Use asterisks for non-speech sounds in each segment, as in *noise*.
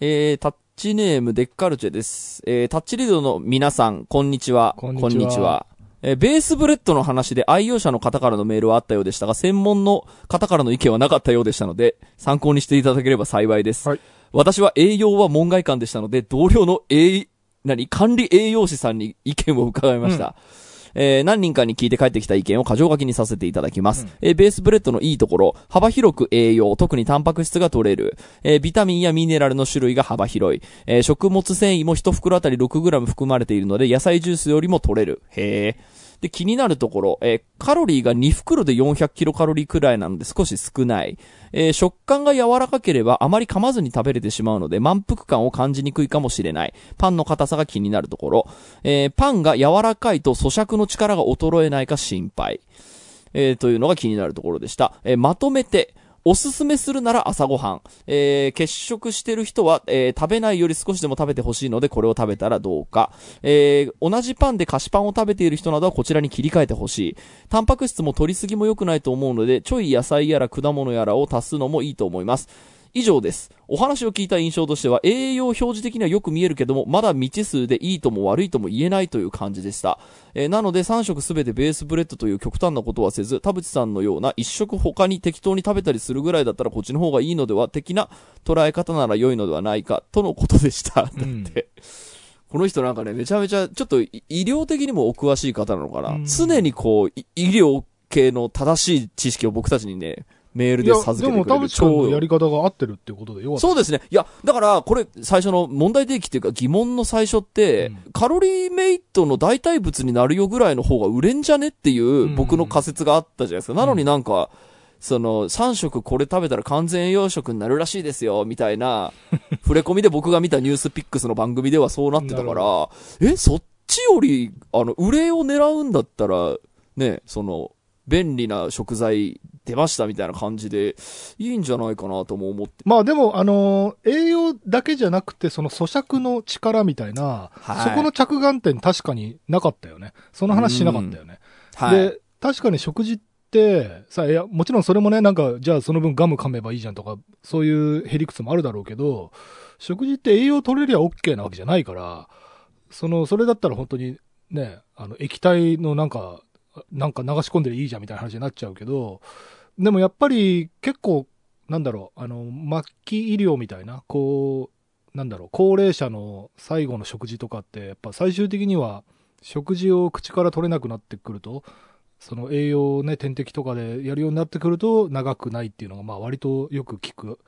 えー、タッチネームデッカルチェです。えー、タッチレディオの皆さん、こんにちは。こんにちはえーベースブレッドの話で愛用者の方からのメールはあったようでしたが、専門の方からの意見はなかったようでしたので、参考にしていただければ幸いです。はい私は栄養は門外漢でしたので、同僚の栄、何、管理栄養士さんに意見を伺いました。えー何人かに聞いて帰ってきた意見を箇条書きにさせていただきます。えーベースブレッドのいいところ、幅広く栄養、特にタンパク質が取れる。えービタミンやミネラルの種類が幅広い。えー食物繊維も1袋あたり 6g 含まれているので、野菜ジュースよりも取れる。へー。で、気になるところ、えーカロリーが2袋で400キロカロリーくらいなので少し少ない。えー食感が柔らかければあまり噛まずに食べれてしまうので満腹感を感じにくいかもしれない。パンの硬さが気になるところ。えーパンが柔らかいと咀嚼の力が衰えないか心配。えーというのが気になるところでした。えまとめて、おすすめするなら朝ごはん。えー欠食してる人は、えー食べないより少しでも食べてほしいので、これを食べたらどうか。えー同じパンで菓子パンを食べている人などはこちらに切り替えてほしい。タンパク質も取りすぎも良くないと思うので、ちょい野菜やら果物やらを足すのもいいと思います。以上です。お話を聞いた印象としては、栄養表示的にはよく見えるけども、まだ未知数でいいとも悪いとも言えないという感じでした。えーなので3食すべてベースブレッドという極端なことはせず、田淵さんのような1食他に適当に食べたりするぐらいだったらこっちの方がいいのでは的な捉え方なら良いのではないか、とのことでした。だって。この人なんかね、めちゃめちゃ、ちょっとい医療的にもお詳しい方なのかな。うん常にこう、い医療系の正しい知識を僕たちにね、メールで授けてくれる。でも田淵君の超やり方が合ってるっていうことでよかった。そうですね。いや、だから、これ、最初の問題提起っていうか疑問の最初って、うんカロリーメイトの代替物になるよぐらいの方が売れんじゃねっていう僕の仮説があったじゃないですか。なのになんか、その、3食これ食べたら完全栄養食になるらしいですよ、みたいな、*laughs* 触れ込みで僕が見たニュースピックスの番組ではそうなってたから、え、そっちより、あの、売れを狙うんだったら、ね、その、便利な食材出ましたみたいな感じで、いいんじゃないかなとも思って。まあでも、あのー栄養だけじゃなくて、その咀嚼の力みたいな、はいそこの着眼点確かになかったよね。その話しなかったよね。はい。で、確かに食事って、さ、いや、もちろんそれもね、なんか、じゃあその分ガム噛めばいいじゃんとか、そういうへりくつもあるだろうけど、食事って栄養取れりゃ OK なわけじゃないから、その、それだったら本当にね、あの、液体のなんか、なんか流し込んでいいじゃんみたいな話になっちゃうけど、でもやっぱり結構、なんだろう、あの、末期医療みたいな、こう、なんだろう、高齢者の最後の食事とかって、やっぱ最終的には、食事を口から取れなくなってくると、その栄養をね、点滴とかでやるようになってくると、長くないっていうのが、まあ割とよく聞く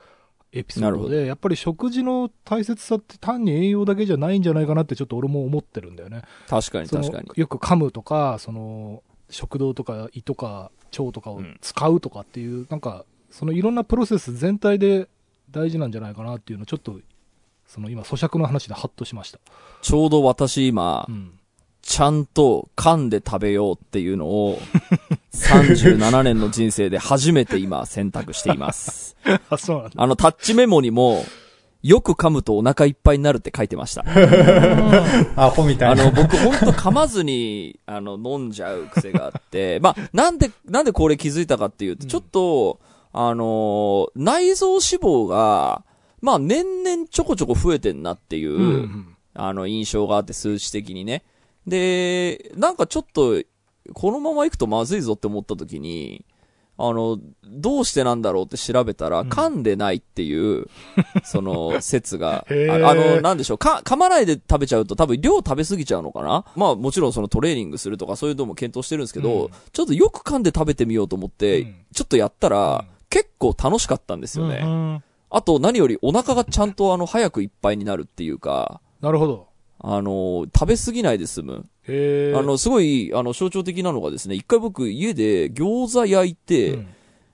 エピソードで、やっぱり食事の大切さって単に栄養だけじゃないんじゃないかなってちょっと俺も思ってるんだよね。確かに確かに。よく噛むとか、その、食道とか胃とか腸とかを使うとかっていう、なんか、そのいろんなプロセス全体で大事なんじゃないかなっていうのをちょっと、その今咀嚼の話でハッとしました。ちょうど私今う、ん。ちゃんと噛んで食べようっていうのを、*laughs* 37年の人生で初めて今選択しています。*laughs* あ、そうなんだ。あの、タッチメモにも、よく噛むとお腹いっぱいになるって書いてました。*laughs* アホみたいな。あの、僕ほんと噛まずに、あの、飲んじゃう癖があって、まあ、なんで、なんでこれ気づいたかっていうと、ちょっと、あのー内臓脂肪が、まあ、年々ちょこちょこ増えてんなっていう、うんうん。あの、印象があって、数値的にね。で、なんかちょっと、このまま行くとまずいぞって思った時に、あの、どうしてなんだろうって調べたら、噛んでないっていう、*laughs* その、説が。あ。あの、なんでしょう、か、噛まないで食べちゃうと多分量食べ過ぎちゃうのかな？まあもちろんそのトレーニングするとかそういうのも検討してるんですけど、うん。ちょっとよく噛んで食べてみようと思って、うん。ちょっとやったら、うん。結構楽しかったんですよね。うん。あと何よりお腹がちゃんとあの、早くいっぱいになるっていうか、なるほど。あの、食べ過ぎないで済む。へえ。あの、すごい、あの、象徴的なのがですね、一回僕家で餃子焼いて、うん、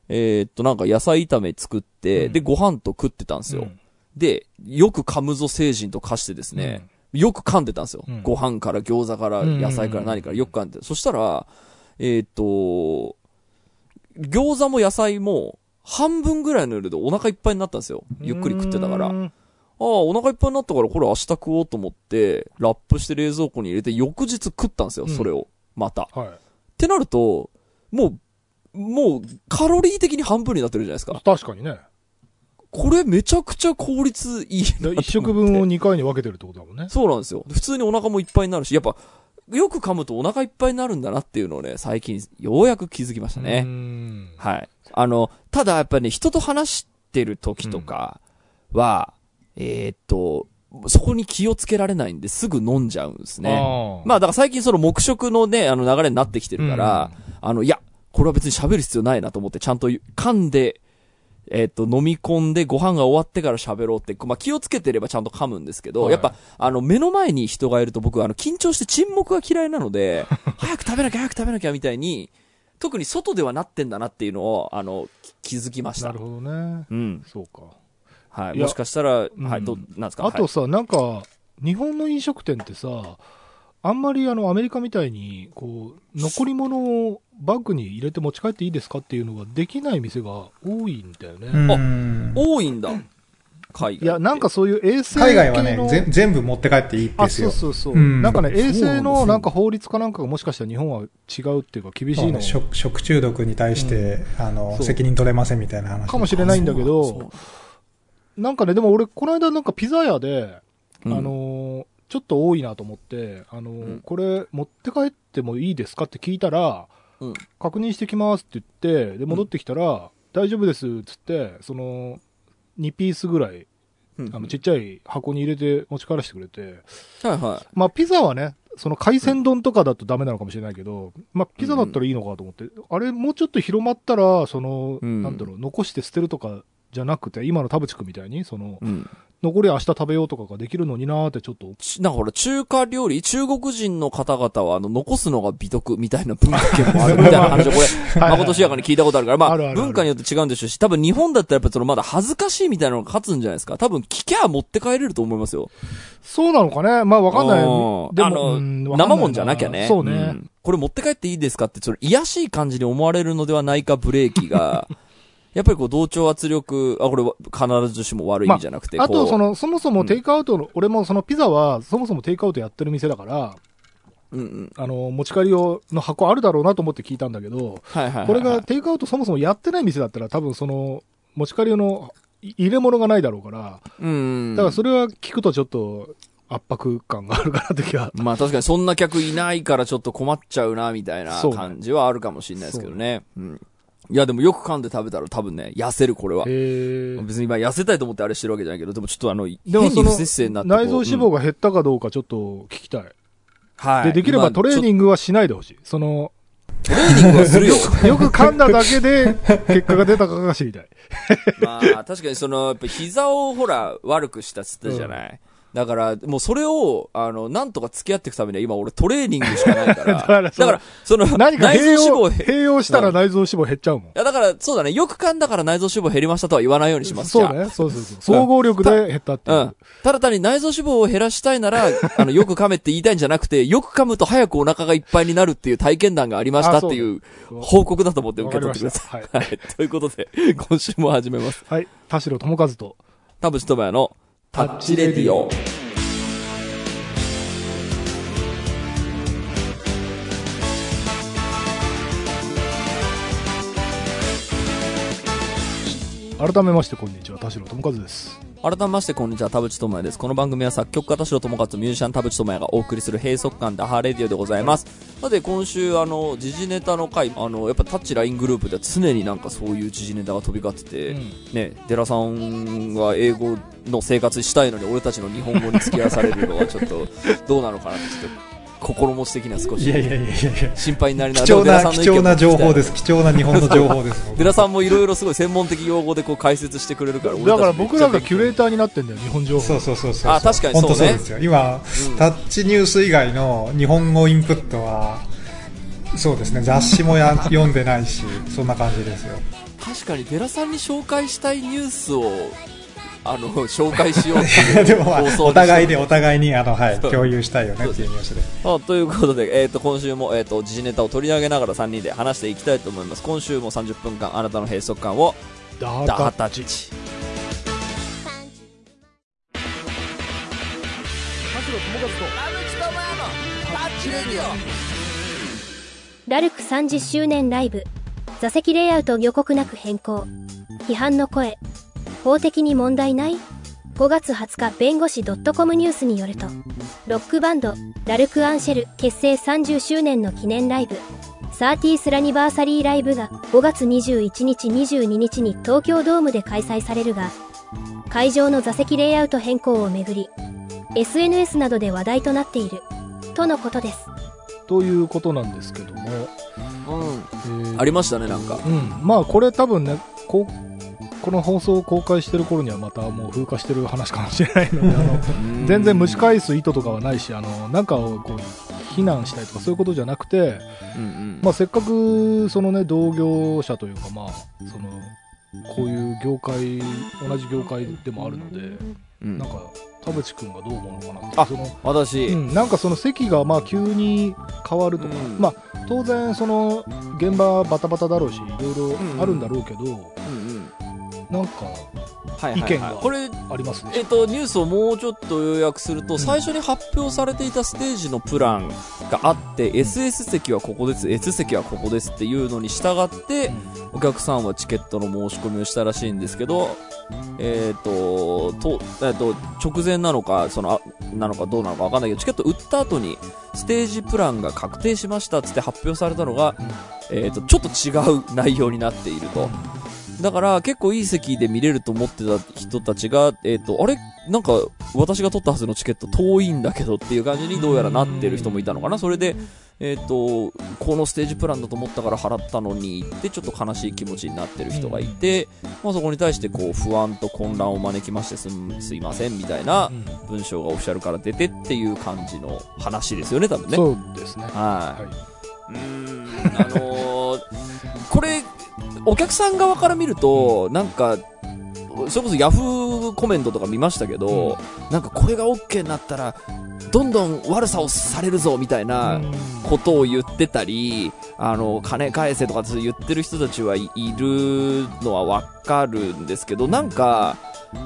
えーっと、なんか野菜炒め作って、うんで、ご飯と食ってたんですよ。うんで、よく噛むぞ星人と化してですね、よく噛んでたんですよ。うんご飯から餃子から野菜から何からよく噛んで。そしたら、えーっと、餃子も野菜も半分ぐらいの量でお腹いっぱいになったんですよ。ゆっくり食ってたから。あうんあ、お腹いっぱいになったからこれ明日食おうと思って、ラップして冷蔵庫に入れて翌日食ったんですよ、うんそれを。また。っはい。てなると、もう、もう、カロリー的に半分になってるじゃないですか。確かにね。これめちゃくちゃ効率いい。一食分を2回に分けてるってことだもんね。そうなんですよ。普通にお腹もいっぱいになるし、やっぱ、よく噛むとお腹いっぱいになるんだなっていうのをね、最近ようやく気づきましたうね。んはい。あの、ただやっぱね、人と話してる時とかは、えーっと、そこに気をつけられないんですぐ飲んじゃうんですね。あまあだから最近その黙食のね、あの流れになってきてるから、あの、いや、これは別に喋る必要ないなと思って、ちゃんと噛んで、えっ、と、飲み込んでご飯が終わってから喋ろうって、まあ気をつけてればちゃんと噛むんですけど、はいやっぱ、あの、目の前に人がいると僕、あの、緊張して沈黙が嫌いなので、*laughs* 早く食べなきゃ早く食べなきゃみたいに、特に外ではなってんだなっていうのを、あの、き気づきました。なるほどね。うん。そうか。はい。もしかしたら、んはい、どう、なんですか？はいあとさ、なんか、日本の飲食店ってさ、あんまりあのアメリカみたいに、こう、残り物をバッグに入れて持ち帰っていいですかっていうのができない店が多いんだよね。うん多いんだ。海外。いや、なんか、そういう衛生系の海外はね、ぜ全部持って帰っていいんあ、ですよ。そうそうそう。うんなんかね、衛生のなんか法律かなんかがもしかしたら日本は違うっていうか厳しいの食食中毒に対して、あのそう責任取れませんみたいな話かもしれないんだけど、なんかね、でも俺、この間なんかピザ屋で、うん。あのーちょっと多いなと思って、あのーうん。これ持って帰ってもいいですかって聞いたら、うん。確認してきますって言って、で、戻ってきたら、大丈夫ですっつって、その、2ピースぐらい、うん。あの、ちっちゃい箱に入れて持ち帰らせてくれて、はいはい。まあ、ピザはね、その海鮮丼とかだとダメなのかもしれないけど、まあ、ピザだったらいいのかと思って、あれ、もうちょっと広まったら、その、うん。なんだろう、残して捨てるとかじゃなくて、今の田淵君みたいに、その、うん。残り明日食べようとかができるのになーってちょっと、ちなんかほら、中華料理、中国人の方々は、あの、残すのが美徳みたいな文化圏もあるみたいな話を、これ、*laughs* はいまことしやかに聞いたことあるから、まあ、あるある文化によって違うんでしょうし、多分日本だったらやっぱそのまだ恥ずかしいみたいなのが勝つんじゃないですか。多分聞きゃ持って帰れると思いますよ。そうなのかねまあわかんない。うんでも、生もんじゃなきゃね。そうね。んこれ持って帰っていいですかって、その、癒やしい感じに思われるのではないかブレーキが、*laughs* やっぱりこう、同調圧力、あ、これは必ずしも悪い意味じゃなくて、あと、こうその、そもそもテイクアウトの、俺もそのピザは、そもそもテイクアウトやってる店だから、うんうん。あの、持ち帰り用の箱あるだろうなと思って聞いたんだけど、はいはいはいはい。これがテイクアウトそもそもやってない店だったら多分その、持ち帰り用のい入れ物がないだろうから、うん。だからそれは聞くとちょっと圧迫感があるかなって気が。まあ確かにそんな客いないからちょっと困っちゃうな、みたいな感じはあるかもしれないですけどね。うん。いやでもよく噛んで食べたら多分ね、痩せるこれは。へ別に今痩せたいと思ってあれしてるわけじゃないけど、でもちょっとあの、変でもそのに不摂生になってこう。内臓脂肪が減ったかどうかちょっと聞きたい。はい。で、できればトレー。ニングはしないでほしい。その、トレーニングはするよ。よく噛んだだけで結果が出たかが知りたい。*laughs* まあ確かにその、やっぱ膝をほら、悪くしたっつったじゃない。だから、もうそれを、あの、なんとか付き合っていくためには今俺トレーニングしかないから。*laughs* だからそから、その、何か内臓脂肪併用したら内臓脂肪減っちゃうもんい。や、だから、そうだね。よく噛んだから内臓脂肪減りましたとは言わないようにします。そうね。そうそうそう。総合力で減ったっていうう。ん。ただ単に内臓脂肪を減らしたいなら、*laughs* あの、よく噛めって言いたいんじゃなくて、よく噛むと早くお腹がいっぱいになるっていう体験談がありましたっていう報告だと思って受。け取ってください。はい。はい。ということで、今週も始めます。はい。田代智和と。田淵智也のタッチレディオ。改めまして、こんにちは。田代智和です。改めまして、こんにちは。田淵智也です。この番組は作曲家田代智和とミュージシャン田淵智也がお送りする閉塞感ダハーレディオでございます。さて、今週、あの、時事ネタの回、あの、やっぱタッチ LINE グループでは常になんかそういう時事ネタが飛び交ってて、ね、デラさんが英語の生活したいのに俺たちの日本語に付き合わされるのはちょっとどうなのかなってちょっと心持ち的には少しいやいやいやいや心配になりなが貴重な、貴重な情報です。貴重な日本の情報です。デラさんもいろいろすごい専門的用語でこう解説してくれるからだから僕らがキュレータターになってんだよ、日本情報。そうそうそうそう。あ確かにそうね本当そうですよ。今、うんタッチニュース以外の日本語インプットは、そうですね、雑誌もや読んでないし、そんな感じですよ。確かにデラさんに紹介したいニュースをあの紹介しようっていうでもまお互いでしお互いに、あの、はい、共有したいよねっていうニュースで。あということで、えー、と今週も、えー、と時事ネタを取り上げながら3人で話していきたいと思います。今週も30分間あなたの閉塞感をダハタチ。ラルク30周年ライブ。座席レイアウト予告なく変更。批判の声法的に問題ない ?5 月20日弁護士 .com ニュースによると、ロックバンド、ラルク・アンシェル結成30周年の記念ライブ、サーティースラニバーサリーライブが5月21日22日に東京ドームで開催されるが、会場の座席レイアウト変更をめぐり、SNS などで話題となっている、とのことです。ということなんですけども、うん。えーありましたね、なんか。うん、まあこれ多分ねこの放送を公開してる頃にはまたもう風化してる話かもしれないのであの全然蒸し返す意図とかはないしあのなんかをこう非難したりとかそういうことじゃなくて、うんうん。まあ、せっかくそのね同業者というかまあそのこういう業界同じ業界でもあるので、うん。なんか田淵君がどう思うのかなってあその私、うん、なんかその席がまあ急に変わるとか、うん。まあ当然その現場バタバタだろうしいろいろあるんだろうけど、うんうん。なんか。意見がこれ、ありますね。えっと、ニュースをもうちょっと要約すると、最初に発表されていたステージのプランがあって、SS 席はここです、S 席はここですっていうのに従って、お客さんはチケットの申し込みをしたらしいんですけど、えっ、と、と、えっ、と、直前なのか、その、あなのかどうなのかわかんないけど、チケット売った後に、ステージプランが確定しましたっつって発表されたのが、えっ、と、ちょっと違う内容になっていると。だから、結構いい席で見れると思ってた人たちが、えっ、と、あれ？なんか、私が取ったはずのチケット遠いんだけどっていう感じにどうやらなってる人もいたのかな。それで、えっ、と、このステージプランだと思ったから払ったのにってちょっと悲しい気持ちになってる人がいて、まあそこに対してこう不安と混乱を招きましてすんすいませんみたいなうん文章がオフィシャルから出てっていう感じの話ですよね、多分ね。そうですね。はい。はうーん、あのーこれ、お客さん側から見ると、なんか、それこそヤフーコメントとか見ましたけど、なんかこれが OK になったら、どんどん悪さをされるぞみたいい。なことを言ってたり、あの、金返せとか言ってる人たちはいいるのはわかるんですけど、なんか、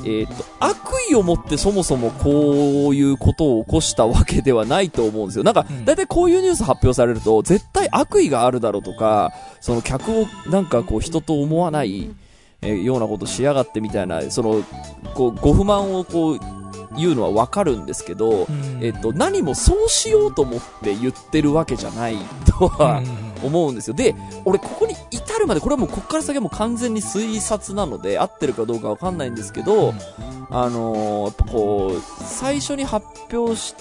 えっ、と、悪意を持ってそもそもこういうことを起こしたわけではないと思うんですよ。なんかうん、だいたいこういうニュース発表されると、絶対悪意があるだろうとか、その客をなんかこう人と思わない、えーようなことしやがってみたいな、その、こう、ご不満をこう、言うのはわかるんですけど、えっ、と、何もそうしようと思って言ってるわけじゃないとは、思うんですよ。で、俺ここに至るまで、これはもうここから先はもう完全に推察なので、合ってるかどうかわかんないんですけど、あのーやっぱこう、最初に発表し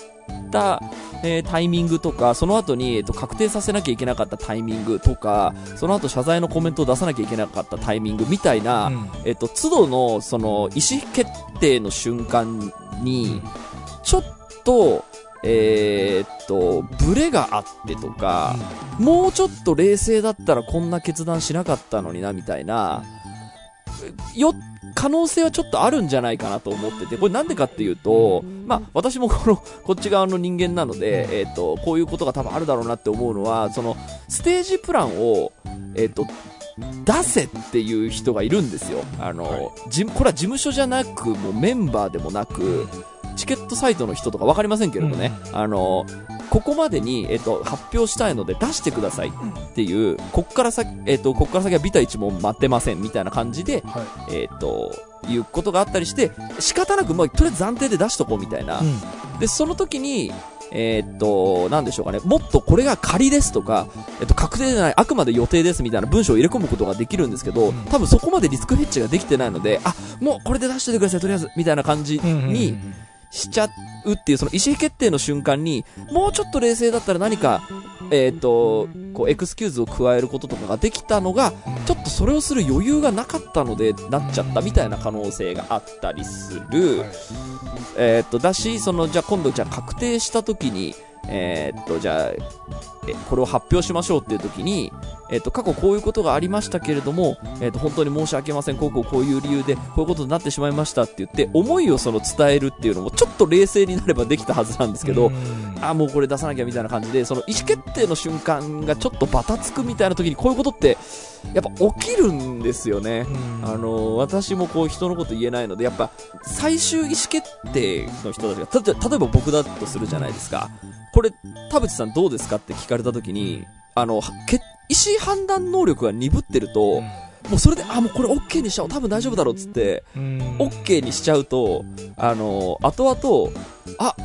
た、えータイミングとか、その後に、えっと、確定させなきゃいけなかったタイミングとか、その後謝罪のコメントを出さなきゃいけなかったタイミングみたいな、えっと、都度の、その、意思決定の瞬間に、ちょっと、えーっと、ブレがあってとか、もうちょっと冷静だったらこんな決断しなかったのにな、みたいな、よ、可能性はちょっとあるんじゃないかなと思ってて、これなんでかっていうと、まあ、私も *laughs* この、こっち側の人間なので、えーっと、こういうことが多分あるだろうなって思うのは、その、ステージプランを、えーっと、出せっていう人がいるんですよ。あの、はいじこれは事務所じゃなく、もうメンバーでもなく、チケットサイトの人とか分かりませんけれどね、あの、ここまでに、えっと、発表したいので出してくださいっていう、こっから先、えっと、こっから先はビタ一問待ってませんみたいな感じで、はい。えっと、いうことがあったりして、仕方なく、まあ、とりあえず暫定で出しとこうみたいな。で、その時に、えーっと、なんでしょうかね。もっとこれが仮ですとか、えっと、確定じゃない、あくまで予定ですみたいな文章を入れ込むことができるんですけど、多分そこまでリスクヘッジができてないので、あ、もうこれで出しといてください、とりあえず、みたいな感じにしちゃうっていう、その意思決定の瞬間に、もうちょっと冷静だったら何か、えーっと、こう、エクスキューズを加えることとかができたのが、ちょっとそれをする余裕がなかったので、なっちゃったみたいな可能性があったりする。えーっと、だし、その、じゃあ今度、じゃあ確定した時に、えーっと、じゃあ、これを発表しましょうっていう時に、えーっと、過去こういうことがありましたけれども、えーっと、本当に申し訳ません、こうこうこういう理由で、こういうことになってしまいましたって言って、思いをその伝えるっていうのも、ちょっと冷静になればできたはずなんですけど、あ、もうこれ出さなきゃみたいな感じで、その意思決定の瞬間がちょっとバタつくみたいな時に、こういうことって、やっぱ起きるんですよね。あの私もこう人のこと言えないので、やっぱ最終意思決定の人たちが、例えば僕だとするじゃないですか。これ、田淵さんどうですかって聞かれた時に、あの、け意思判断能力が鈍ってると、もうそれで、あ、もうこれ OK にしちゃおう、多分大丈夫だろうっつって、うん。OK にしちゃうと、あの、後々、あ、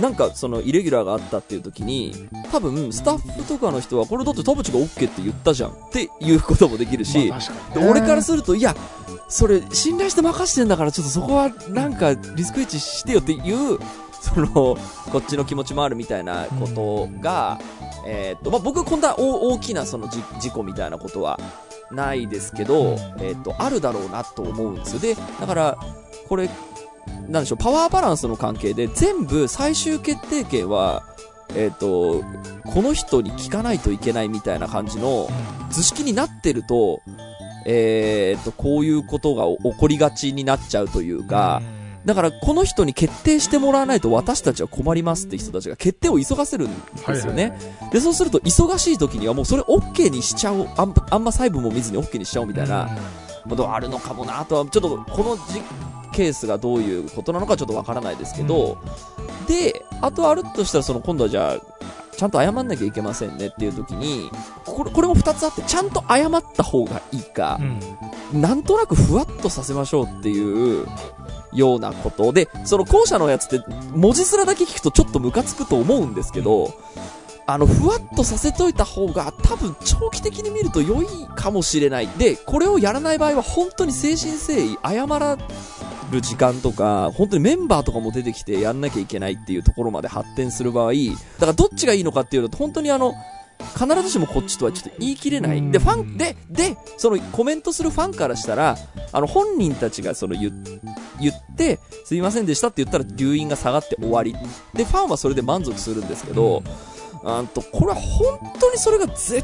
なんかそのイレギュラーがあったっていう時に、多分スタッフとかの人は、これだって田淵が OK って言ったじゃんっていうこともできるし、まあ確か俺からすると、いや、それ信頼して任してんだから、ちょっとそこはなんかリスクエッジしてよっていう、その、こっちの気持ちもあるみたいなことが、えーっと、まあ、僕、こんな大大きなそのじ事故みたいなことはないですけど、うん。えーっと、あるだろうなと思うんですよ。で、だから、これ、なんでしょう、パワーバランスの関係で、全部最終決定権は、えーっと、この人に聞かないといけないみたいな感じの図式になってると、えーっと、こういうことが起こりがちになっちゃうというか、だからこの人に決定してもらわないと私たちは困りますって人たちが決定を急がせるんですよね。はいはいはいで、そうすると忙しい時にはもうそれ OK にしちゃおう。あんあんま細部も見ずに OK にしちゃおうみたいなことあるのかもなとは、ちょっとこのじケースがどういうことなのかちょっとわからないですけど、で、あとあるとしたらその今度はじゃあ、ちゃんと謝んなきゃいけませんねっていう時に、これ、これも二つあって、ちゃんと謝った方がいいかう、ん。なんとなくふわっとさせましょうっていうようなことで、その後者のやつって文字面だけ聞くとちょっとムカつくと思うんですけど、あの、ふわっとさせといた方が多分長期的に見ると良いかもしれない。で、これをやらない場合は本当に誠心誠意謝らる時間とか、本当にメンバーとかも出てきてやんなきゃいけないっていうところまで発展する場合、だからどっちがいいのかっていうと、本当にあの、必ずしもこっちとはちょっと言い切れない。で、ファン、で、で、そのコメントするファンからしたら、あの、本人たちがその言言って、すいませんでしたって言ったら留飲が下がって終わり。で、ファンはそれで満足するんですけど、あんと、これは本当にそれが絶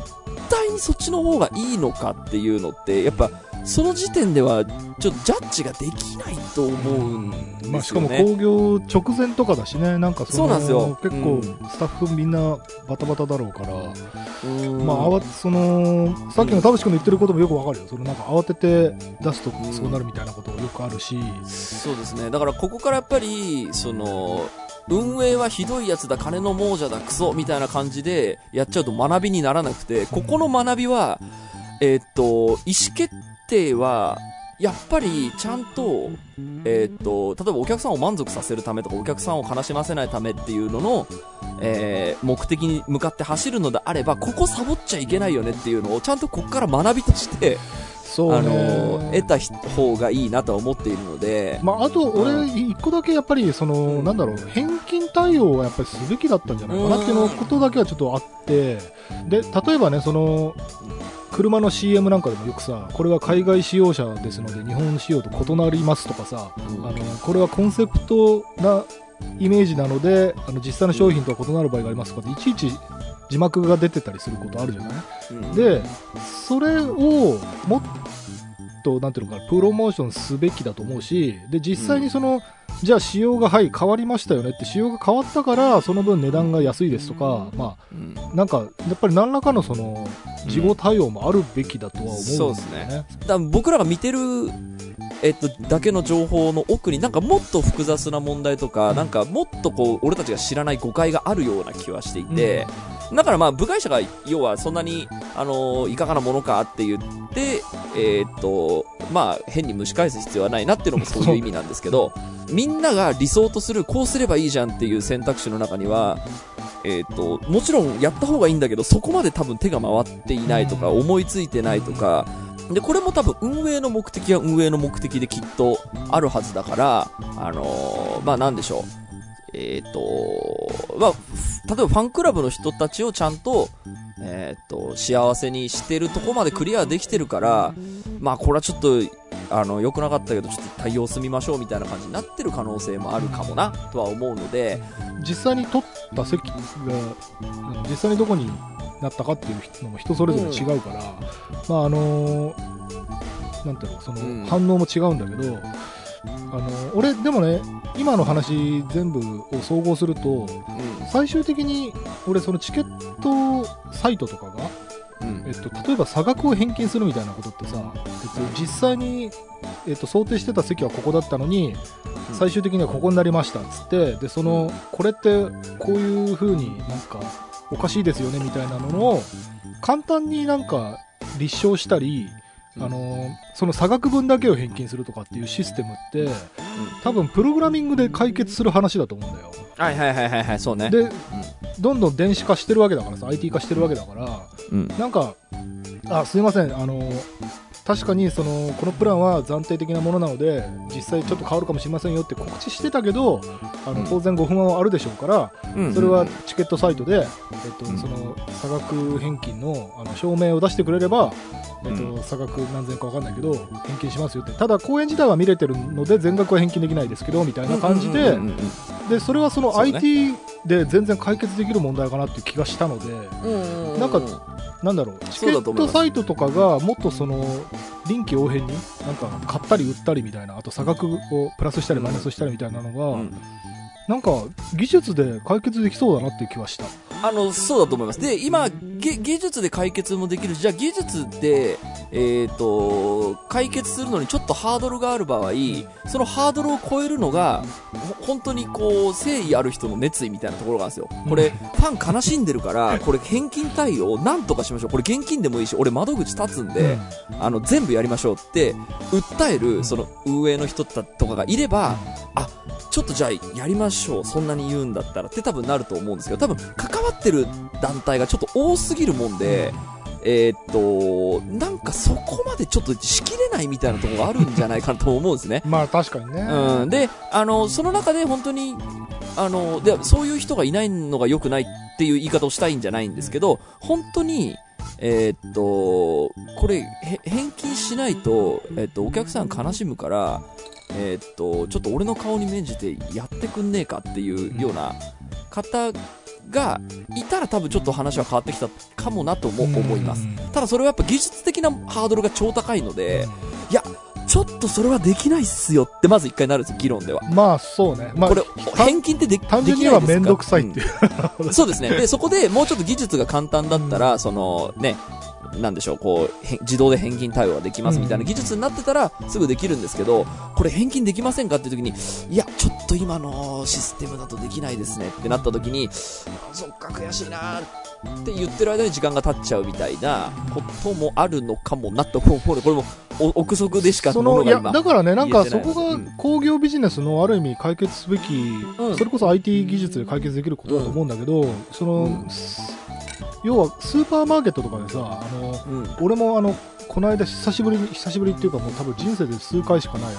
対にそっちの方がいいのかっていうのって、やっぱ、その時点では、ちょっとジャッジができないと思うんですよね。まあ、しかも興行直前とかだしね、なんかそうなんですよ。結構うん。スタッフみんなバタバタだろうから、うん。まあ、そのさっきの田淵君の言ってることもよくわかるよ、そのなんか慌てて出すとんそうなるみたいなことがよくあるし、そうですね。だからここからやっぱり、その、運営はひどいやつだ、金の亡者だ、クソ、みたいな感じでやっちゃうと学びにならなくて、ここの学びは、えーっと、意思決定は、やっぱりちゃんと、えーっと、例えばお客さんを満足させるためとか、お客さんを悲しませないためっていうのの、えー目的に向かって走るのであれば、ここサボっちゃいけないよねっていうのを、ちゃんとここから学びとして、あそうね。の、得た方がいいなとは思っているので、まあ、あと俺、一個だけやっぱりその、うん。なんだろう、返金対応はやっぱりすべきだったんじゃないかなっていうのことだけはちょっとあって、で例えばね、その車の CM なんかでもよくさ、これは海外使用車ですので、日本仕様と異なりますとかさ、うん。あのこれはコンセプトなイメージなので、あの実際の商品とは異なる場合がありますとかって、いちいち字幕が出てたりすることあるじゃない？うん。で、それをもっと、なんていうのかな、プロモーションすべきだと思うし、で、実際にその、じゃあ仕様が、はい、変わりましたよねって、仕様が変わったから、その分値段が安いですとか、まうん。あ、なんか、やっぱり何らかのその、事後対応もあるべきだとは思うんですよそうですね。だ僕らが見てる、えっと、だけの情報の奥になんかもっと複雑な問題とか、なんかもっとこう、俺たちが知らない誤解があるような気はしていて、だからまあ、部外者が、要はそんなに、あのいかがなものかって言って、えーっと、まあ、変に蒸し返す必要はないなっていうのもそういう意味なんですけど、*laughs* みんなが理想とする、こうすればいいじゃんっていう選択肢の中には、えーっと、もちろんやった方がいいんだけど、そこまで多分手が回っていないとか、思いついてないとか、で、これも多分運営の目的は運営の目的できっとあるはずだから、あのーまあなんでしょう。えっ、と、まあ、ふ例えばファンクラブの人たちをちゃんと、えっ、と、幸せにしてるとこまでクリアできてるから、まあこれはちょっと、あの、良くなかったけど、ちょっと対応済みましょうみたいな感じになってる可能性もあるかもな、とは思うので、実際に取った席が、うん実際にどこになったかっていうのも人それぞれ違うから、まああのなんていうの、そのうん。反応も違うんだけど、あの俺、でもね、今の話全部を総合すると、う最終的に俺、そのチケットサイトとかが、ん。うん。えっと、例えば差額を返金するみたいなことってさ、えっと、実際に、えっと、想定してた席はここだったのに、最終的にはここになりましたっつって、で、その、これってこういう風になんかおかしいですよねみたいなのを、簡単になんか立証したり、うんあの、その差額分だけを返金するとかっていうシステムって、多分プログラミングで解決する話だと思うんだよ。はいはいはいはいはい、そうね。で、どんどん電子化してるわけだからさ、IT 化してるわけだから、うん。なんか、あ、すいません、あの、確かにそのこのプランは暫定的なものなので実際ちょっと変わるかもしれませんよって告知してたけどあのうん。当然ご不満はあるでしょうから、うんそれはチケットサイトで、えっとうん。その差額返金のあの証明を出してくれれば、えっとう差額何千か分かんないけど返金しますよって。ただ公演自体は見れてるので全額は返金できないですけどみたいな感じで,、でそれはその IT で全然解決できる問題かなっていう気がしたので。なんかなんだろう、チケットサイトとかがもっとその臨機応変に、なんか買ったり売ったりみたいな、あと差額をプラスしたりマイナスしたりみたいなのが、うん。なんか技術で解決できそうだなっていう気はした。あの、そうだと思います。で、今、技術で解決もできる、じゃあ技術で、えっ、と、解決するのにちょっとハードルがある場合、そのハードルを超えるのが、本当にこう、誠意ある人の熱意みたいなところがあるんですよ。これ、ファン悲しんでるから、これ返金対応なんとかしましょう。これ現金でもいいし、俺窓口立つんで、あの、全部やりましょうって、訴える、その、運営の人とかがいれば、あ、ちょっとじゃあやりましょう。そんなに言うんだったらって多分なると思うんですけど、多分関わってる団体がちょっと多すぎるもんで、えーっと、なんかそこまでちょっとしきれないみたいなところがあるんじゃないかなと思うんですね。*laughs* まあ確かにね。うん。で、あの、その中で本当に、あの、で、そういう人がいないのが良くないっていう言い方をしたいんじゃないんですけど、本当に、えーっと、これ、へ返金しないと、えーっと、お客さん悲しむから、えーっと、ちょっと俺の顔に免じてやってくんねえかっていうような方がいたら多分ちょっと話は変わってきたかもなとも思います。ただそれはやっぱ技術的なハードルが超高いので、いや、ちょっとそれはできないっすよってまず一回なるんですよ、議論では。まあそうね。まあこれ、返金ってで単純にはできないですか？面倒くさいっていう。うんそうですね。で、そこでもうちょっと技術が簡単だったら、そのね、なんでしょう、こう、へ自動で返金対応ができますみたいな技術になってたら、すぐできるんですけど、これ返金できませんかっていう時に、いや、ちょっと今のシステムだとできないですねってなった時に、そっか、悔しいなって言ってる間に時間が経っちゃうみたいなこともあるのかもなと思う。これも、お憶測でしかそのいやだからね、なんかそこがうん。工業ビジネスのある意味解決すべき、うん。それこそ IT 技術で解決できることだと思うんだけど、その、うん要はスーパーマーケットとかでさ、あのうん。俺もあのこの間久しぶりに久しぶりっていうかもう多分人生で数回しかないあ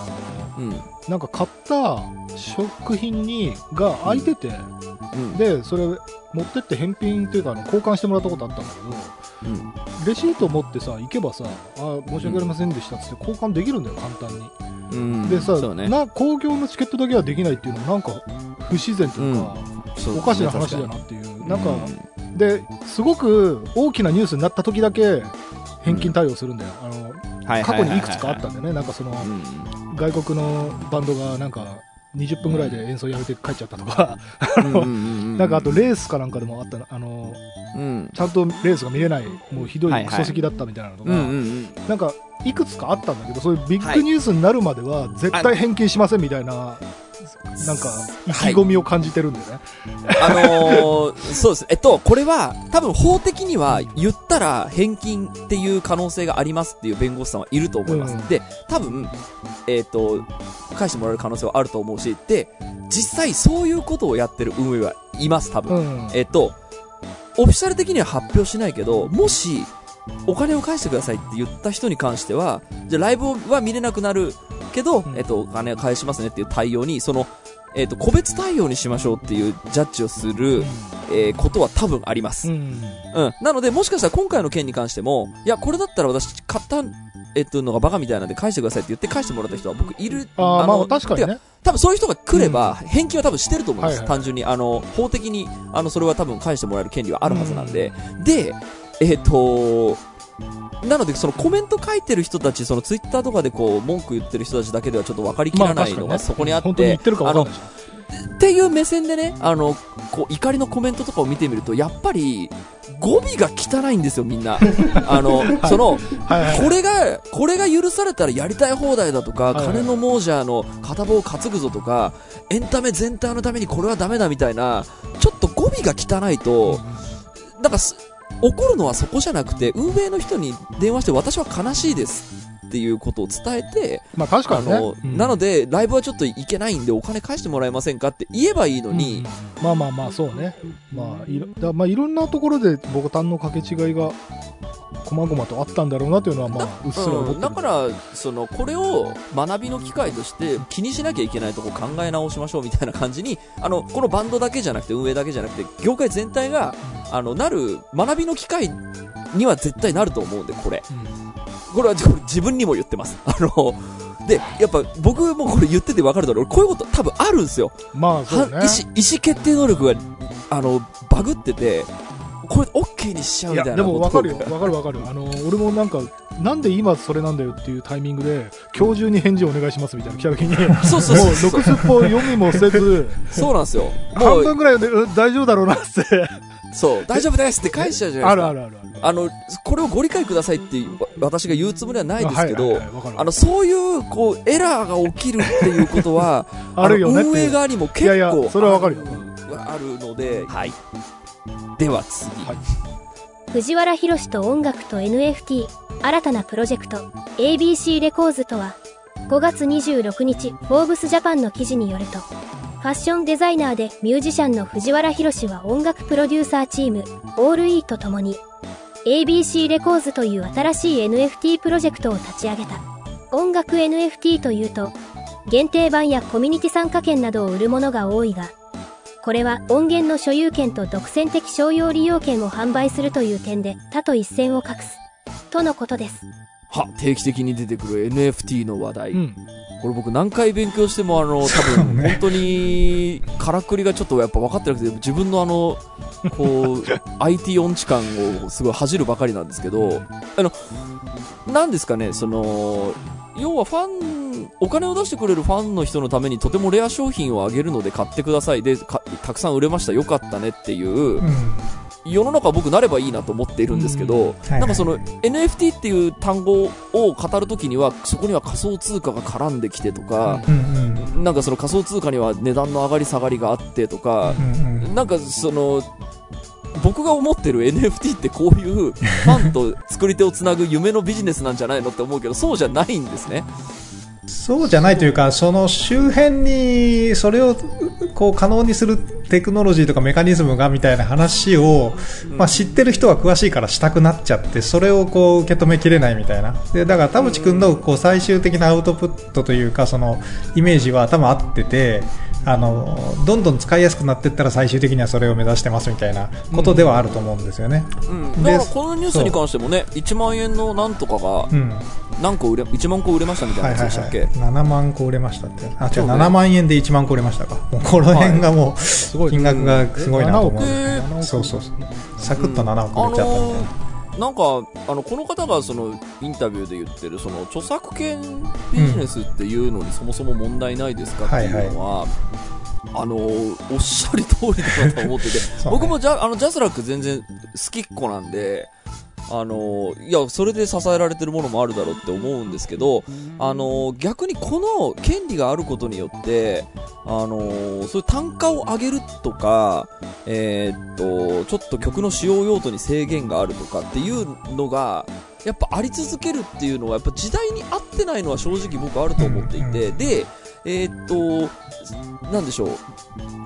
のうん。なんか買った食品にが空いてて、うん。でそれ持ってって返品っていうかあの交換してもらったことあったんだけどうん。レシート持ってさ行けばさあ申し訳ありませんでしたっつって交換できるんだよ簡単に、うん。でさ、ね。な工業のチケットだけはできないっていうのもなんか不自然というか、そうおかしな話だなっていうなんか、ですごく大きなニュースになった時だけ返金対応するんだよ、あのはい過去にいくつかあったんだよね。なんかその、うん。外国のバンドがなんか20分ぐらいで演奏やめて帰っちゃったとか、なんかあとレースかなんかでもあったなあのうん。ちゃんとレースが見れないもうひどはいはい。いクソ席だったみたいなのが、うんうんうん。なんかいくつかあったんだけどそういうビッグニュースになるまでは絶対返金しませんみたいな、なんか意気込みを感じてるんだよね、あのー、そうです。えっと、これは、多分法的には言ったら返金っていう可能性がありますっていう弁護士さんはいると思います。うんで、多分、えっ、と、返してもらえる可能性はあると思うし、で、実際そういうことをやってる運営はいます、多分。うんえっと、オフィシャル的には発表しないけど、もし、お金を返してくださいって言った人に関しては、じゃあライブは見れなくなるけど、うんえっと、お金を返しますねっていう対応に、その、えっと、個別対応にしましょうっていうジャッジをする、えーことは多分あります。ううん。んなので、もしかしたら今回の件に関しても、いや、これだったら私買った、えっと、のがバカみたいなんで返してくださいって言って返してもらった人は僕いる。あーのまあ確かにてね多分そういう人が来れば、返金は多分してると思います。単純に、あの、法的に、あの、それは多分返してもらえる権利はあるはずなんで。で、えっ、と、なので、そのコメント書いてる人たち、そのツイッターとかでこう、文句言ってる人たちだけではちょっと分かりきらないのがそこにあって本当に言っ、てるか分かんないしっていう目線でね、あの、こう、怒りのコメントとかを見てみると、やっぱり、語尾が汚いんですよ、みんな。*laughs* あの、その、はい。はい。これが、これが許されたらやりたい放題だとか、はい。はい金の亡者の片棒を担ぐぞとか、エンタメ全体のためにこれはダメだみたいな、ちょっと語尾が汚いと、なんかす、怒るのはそこじゃなくて、運営の人に電話して私は悲しいですっていうことを伝えて、まあ確かにね。あの、うんなので、ライブはちょっと行けないんでお金返してもらえませんかって言えばいいのに、うんまあまあまあ、そうね。まあ、いろだまあいろんなところでボタンの掛け違いが、こまごまとあったんだろうなというのは、まあ、うっすら思ってるうん、だから、その、これを学びの機会として気にしなきゃいけないとこ考え直しましょうみたいな感じに、あの、このバンドだけじゃなくて、運営だけじゃなくて、業界全体が、あの、なる、学びの機会には絶対なると思うんで、これ。うんこれは自分にも言ってます。あの、で、やっぱ僕もこれ言ってて分かるだろう。こういうこと多分あるんですよ。まあ、ね。は意思、意思決定能力が、あの、バグってて、これ OK にしちゃうみたいなでもこと分かるよ。分かる分かる。あの、俺もなんか、なんで今それなんだよっていうタイミングで、今日中に返事お願いしますみたいな来た時に、もう、そうそうそうそう6スポ読みもせず、そうなんですよ。半分ぐらいで、うん大丈夫だろうなって。そう、大丈夫ですって返しちゃうじゃないあですか。るあるあるある。あの、これをご理解くださいってわ私が言うつもりはないですけどあの、そういう、こう、エラーが起きるっていうことは、*laughs* あるよねっていうの運営側にも結構、いやいやそれはわかるよああるので、はい。では次。はい藤原宏と音楽と NFT 新たなプロジェクト ABC レコーズとは5月26日フォーブスジャパンの記事によるとファッションデザイナーでミュージシャンの藤原宏は音楽プロデューサーチームオール E と共に ABC レコーズという新しい NFT プロジェクトを立ち上げた音楽 NFT というと限定版やコミュニティ参加券などを売るものが多いがこれは音源の所有権と独占的商用利用権を販売するという点で他と一線を画す。とのことです。は、定期的に出てくる NFT の話題。うん。これ僕何回勉強してもあの、*laughs* 多分、本当に、からくりがちょっとやっぱ分かってなくて、自分のあの、こう、*laughs* IT 音痴感をすごい恥じるばかりなんですけど、あの、なんですかね、その、要はファン、お金を出してくれるファンの人のためにとてもレア商品をあげるので買ってください。で、かたくさん売れました。よかったねっていうう、ん。世の中僕なればいいなと思っているんですけど、なんかその NFT っていう単語を語るときには、そこには仮想通貨が絡んできてとか。なんかその仮想通貨には値段の上がり下がりがあってとか。なんかその、僕が思ってる NFT ってこういうファンと作り手をつなぐ夢のビジネスなんじゃないのって思うけど、そうじゃないんですね。そうじゃないというか、その周辺に、それを、こう、可能にするテクノロジーとかメカニズムがみたいな話を、まあ知ってる人は詳しいからしたくなっちゃって、それをこう、受け止めきれないみたいな。で、だから田淵くんの、こう、最終的なアウトプットというか、その、イメージは多分合ってて、あの、どんどん使いやすくなっていったら最終的にはそれを目指してますみたいなことではあると思うんですよね。うん。でだからこのニュースに関してもね、1万円のなんとかがうん。何個売れ、1万個売れましたみたいなはいはいやつでしたっけ、はい。7万個売れましたって。あ、違う、ね7万円で1万個売れましたか。もうこの辺がもう、すごい。金額がすごいなと思う。え7億そうそうそう。サクッと7億売れちゃったみたいな。なんか、あの、この方がその、インタビューで言ってる、その、著作権ビジネスっていうのにそもそも問題ないですかっていうのは、あの、おっしゃる通りだなと思ってて、*laughs* 僕もジャ、あの、ジャスラック全然好きっ子なんで、あの、いや、それで支えられてるものもあるだろうって思うんですけど、あの、逆にこの権利があることによって、あの、そういう単価を上げるとか、えーっと、ちょっと曲の使用用途に制限があるとかっていうのが、やっぱあり続けるっていうのは、やっぱ時代に合ってないのは正直僕あると思っていて、で、えーっと、なんでしょう。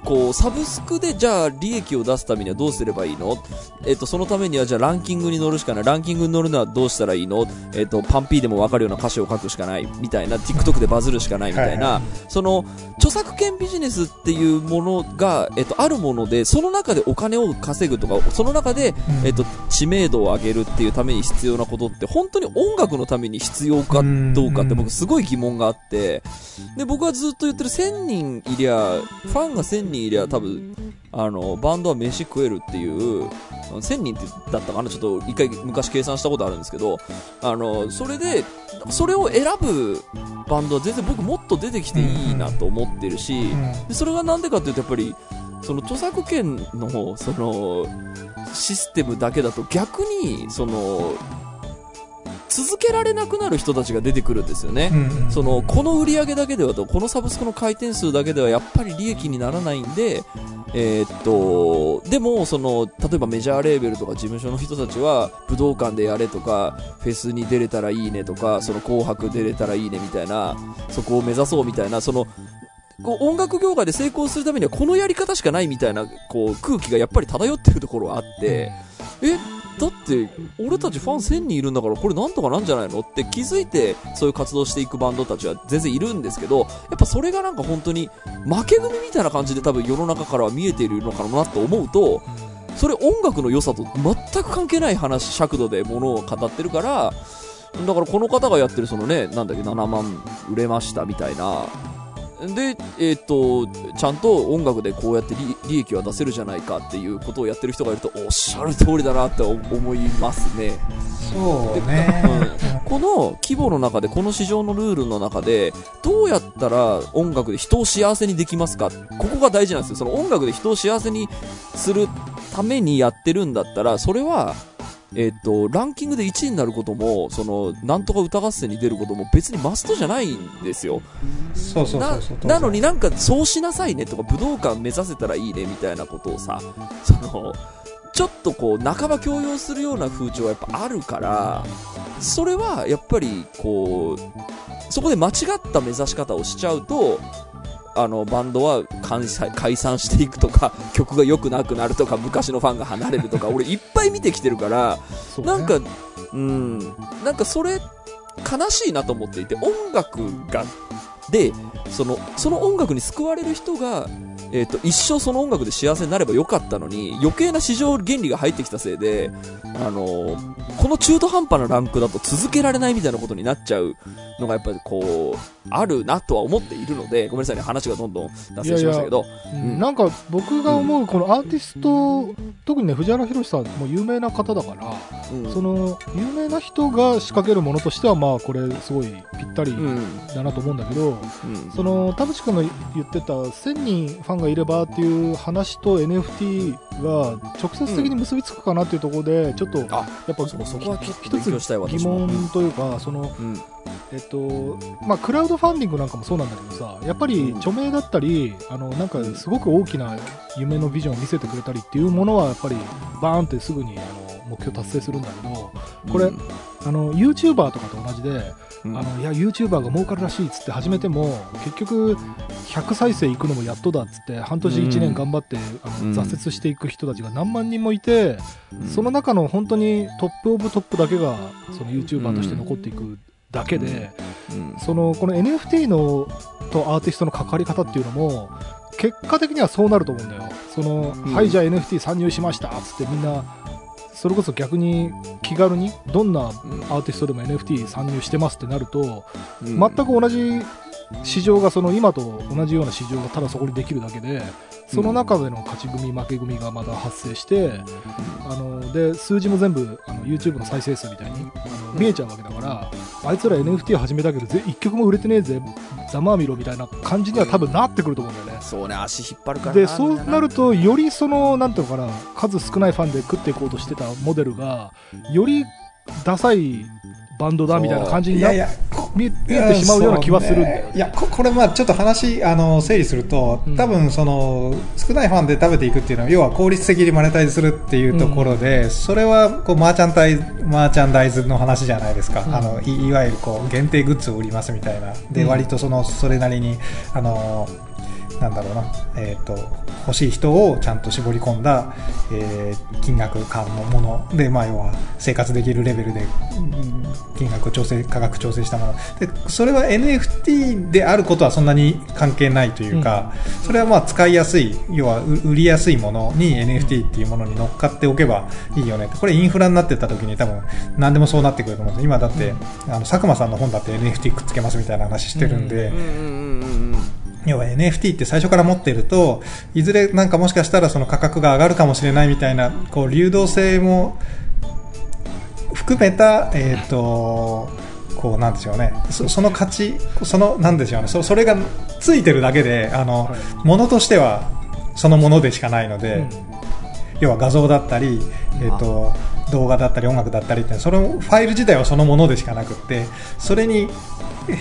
こう、サブスクでじゃあ利益を出すためにはどうすればいいの？えっ、と、そのためにはじゃあランキングに乗るしかない。ランキングに乗るのはどうしたらいいの？えっ、と、パンピーでもわかるような歌詞を書くしかない。みたいな、TikTok でバズるしかないみたいな、はいその、著作権ビジネスっていうものが、えっ、と、あるもので、その中でお金を稼ぐとか、その中で、うん。えっ、と、知名度を上げるっていうために必要なことって、本当に音楽のために必要かどうかって僕すごい疑問があって、で、僕はずっと言ってる1000人いりゃ、ファンが1000人いりゃ多分、あの、バンドは飯食えるっていう、1000人ってだったかなちょっと一回昔計算したことあるんですけど、あの、それで、それを選ぶバンドは全然僕もっと出てきていいなと思ってるし、うん。でそれがなんでかっていうとやっぱり、その著作権の、その、システムだけだと逆に、その、続けられなくなる人たちが出てくるんですよね。うんうんその、この売り上げだけではと、このサブスクの回転数だけではやっぱり利益にならないんで、えーっと、でも、その、例えばメジャーレーベルとか事務所の人たちは、武道館でやれとか、フェスに出れたらいいねとか、その紅白出れたらいいねみたいな、そこを目指そうみたいな、その、こう音楽業界で成功するためにはこのやり方しかないみたいな、こう、空気がやっぱり漂ってるところはあって、え、だって、俺たちファン1000人いるんだから、これなんとかなんじゃないの？って気づいて、そういう活動していくバンドたちは全然いるんですけど、やっぱそれがなんか本当に、負け組みたいな感じで多分世の中からは見えているのかなと思うと、それ音楽の良さと全く関係ない話、尺度でものを語ってるから、だからこの方がやってるそのね、なんだっけ、7万売れましたみたいな、で、えっ、と、ちゃんと音楽でこうやって利利益は出せるじゃないかっていうことをやってる人がいると、おっしゃる通りだなって思いますね。そうね。この規模の中で、この市場のルールの中で、どうやったら音楽で人を幸せにできますか？ここが大事なんですよ。その音楽で人を幸せにするためにやってるんだったら、それは、えっ、と、ランキングで1位になることも、その、なんとか歌合戦に出ることも別にマストじゃないんですよ。そうそうそなうそう。なのになんかそうしなさいねとか武道館目指せたらいいねみたいなことをさそのちょっとこう半ば強要するような風潮はやっぱあるからそれはやっぱりこうそこで間違った目指し方をしちゃうとあのバンドは解散解散していくとか *laughs* 曲が良くなくなるとか昔のファンが離れるとか *laughs* 俺いっぱい見てきてるからね。なんか、うん、なんかそれ、悲しいなと思っていて、音楽が、で、その、その音楽に救われる人が、えっ、と、一生その音楽で幸せになればよかったのに、余計な市場原理が入ってきたせいで、あの、この中途半端なランクだと続けられないみたいなことになっちゃうのがやっぱりこう、あるなとは思っているので、ごめんなさいね、話がどんどん脱線しましたけど、うん。なんか僕が思うこのアーティスト、特にね藤原宏さんも有名な方だから、うん。その有名な人が仕掛けるものとしてはまあこれすごいぴったりうん、だなと思うんだけど、うん、その田淵君の言ってた1000人ファンがいればっていう話と NFT が直接的に結びつくかなっていうところでちょっとやあ、っぱそこは一勉強したいつ疑問というかそのうん、えっとまあ、クラウドファンディングなんかもそうなんだけどさやっぱり著名だったりあのなんかすごく大きな夢のビジョンを見せてくれたりっていうものはやっぱりバーンってすぐにあの目標達成するんだけどこれうん。あの YouTuber とかと同じで、うんあのいや YouTuber が儲かるらしいっつって始めても結局100再生いくのもやっとだっつって半年1年頑張って、あのうん。挫折していく人たちが何万人もいて、うん。その中の本当にトップオブトップだけがその YouTuber として残っていくだけで、うん。そのこの NFT のとアーティストの関わり方っていうのも結果的にはそうなると思うんだよ。その、うん。はいじゃあ NFT 参入しましたっつってみんなそれこそ逆に気軽にどんなアーティストでも NFT 参入してますってなると、うん。全く同じ市場がその今と同じような市場がただそこにできるだけでその中での勝ち組負け組がまた発生して、あので数字も全部あの YouTube の再生数みたいにあの見えちゃうわけだから、あいつら NFT 始めたけどぜ1曲も売れてねえぜざまあみろみたいな感じには多分なってくると思うんだよね。そうね、足引っ張るからなでそうなるとよりそのなんていうのかな数少ないファンで食っていこうとしてたモデルがよりダサいバンドだみたいな感じにないいやや、見えてしまうような気はするんだよね。いや、ここれまあちょっと話、あの、整理するとうん、多分その、少ないファンで食べていくっていうのは、要は効率的にマネタイズするっていうところで、それは、こう、マーチャンタイズ、マーチャンダイズの話じゃないですか。うん。あの、いいわゆるこう、限定グッズを売りますみたいな。で、うん。割とその、それなりに、あの、なんだろうな、えっ、と、欲しい人をちゃんと絞り込んだ、えー金額感のもので、まあ、要は生活できるレベルで、うん金額を調整、価格調整したもの。で、それは NFT であることはそんなに関係ないというか、それはまあ使いやすい、要はう売りやすいものに NFT っていうものに乗っかっておけばいいよね。これインフラになってった時に多分何でもそうなってくると思うんです今だって、あの、佐久間さんの本だって NFT くっつけますみたいな話してるんで、うんうんうんうん要は NFT って最初から持ってると、いずれなんかもしかしたらその価格が上がるかもしれないみたいな、こう流動性も含めた、えっ、と、こうなんでしょうね。そその価値、その、なんでしょうね。そそれがついてるだけで、あの、はいものとしてはそのものでしかないので、うん要は画像だったり、えっ、と、動画だったり音楽だったりって、そのファイル自体はそのものでしかなくって、それに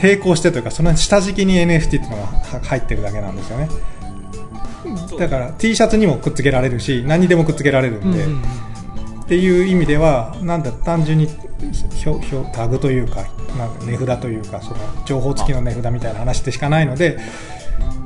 並行してというか、その下敷きに NFT っていうのがは入ってるだけなんですよね。だから T シャツにもくっつけられるし何にでもくっつけられるんで、うんうんっていう意味ではなんだ単純に表表タグというかなんか値札というかその情報付きの値札みたいな話でしかないので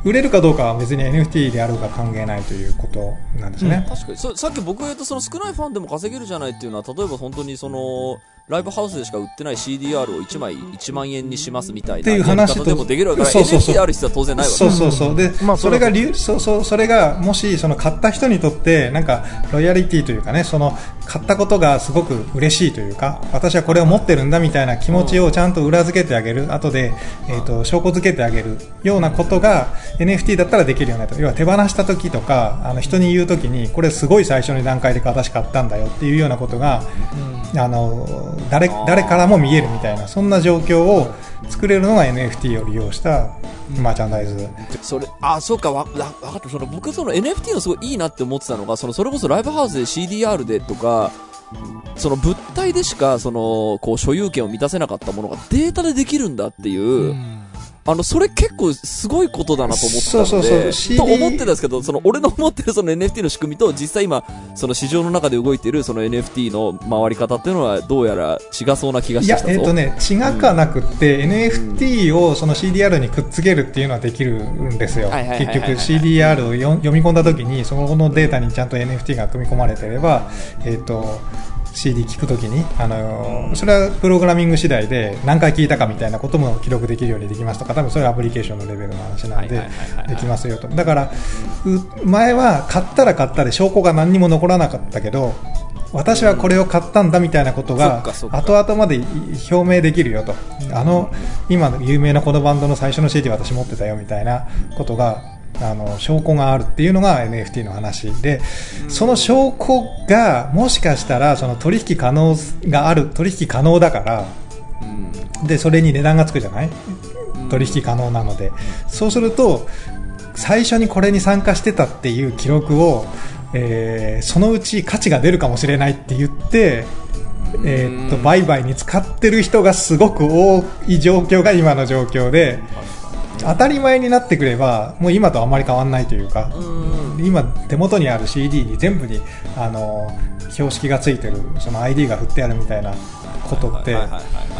売れるかどうかは別に NFT であろうが関係ないということなんですね。確かにさっき僕が言ったその少ないファンでも稼げるじゃないっていうのは例えば本当にそのライブハウスでしか売ってない CDR を1枚1万円にしますみたいなっていう話とでもできるわけだからそうそうそう。NFT ある必要は当然ないわけ。そうそうそう。で、まあそれがそ理由、そうそう、それが、もし、その買った人にとって、なんか、ロイヤリティというかね、その、買ったことがすごく嬉しいというか、私はこれを持ってるんだみたいな気持ちをちゃんと裏付けてあげる、後で、えっ、と、証拠付けてあげるようなことが、NFT だったらできるようになると。要は手放した時とか、あの、人に言う時に、これすごい最初の段階で私買ったんだよっていうようなことが、あの、誰、誰からも見えるみたいな、そんな状況を作れるのが NFT を利用したマーチャンダイズ。それ、あ、そうか、わ、わわかった。その、僕、その NFT のすごいいいなって思ってたのが、その、それこそライブハウスで CDR でとか、その物体でしか、その、こう、所有権を満たせなかったものがデータでできるんだっていう、うんあの、それ結構すごいことだなと思ってたので、そうそうそうと思ってたんですけど、その、俺の思ってるその NFT の仕組みと、実際今、その市場の中で動いているその NFT の回り方っていうのは、どうやら違そうな気がいやしてき、たぞ。えっ、とね、違かなくって、NFT をその CDR にくっつけるっていうのはできるんですよ。結局 CDR をよ読み込んだ時に、そのデータにちゃんと NFT が組み込まれてれば、えっ、と、CD 聞くときに、あのーそれはプログラミング次第で何回聞いたかみたいなことも記録できるようにできますとか、多分それはアプリケーションのレベルの話なんでできますよと。だから、う前は買ったら買ったで証拠が何にも残らなかったけど、私はこれを買ったんだみたいなことそが後々まで表明できるよと。あの、今の有名なこのバンドの最初の CD 私持ってたよみたいなことが、あの、証拠があるっていうのが NFT の話で、その証拠がもしかしたらその取引可能がある、取引可能だから、で、それに値段がつくじゃない？取引可能なので。そうすると、最初にこれに参加してたっていう記録を、えーそのうち価値が出るかもしれないって言って、えーっと、売買に使ってる人がすごく多い状況が今の状況で、当たり前になってくれば、もう今とあんまり変わんないというか、今手元にある CD に全部に、あの、標識がついてる、その ID が振ってあるみたいなことって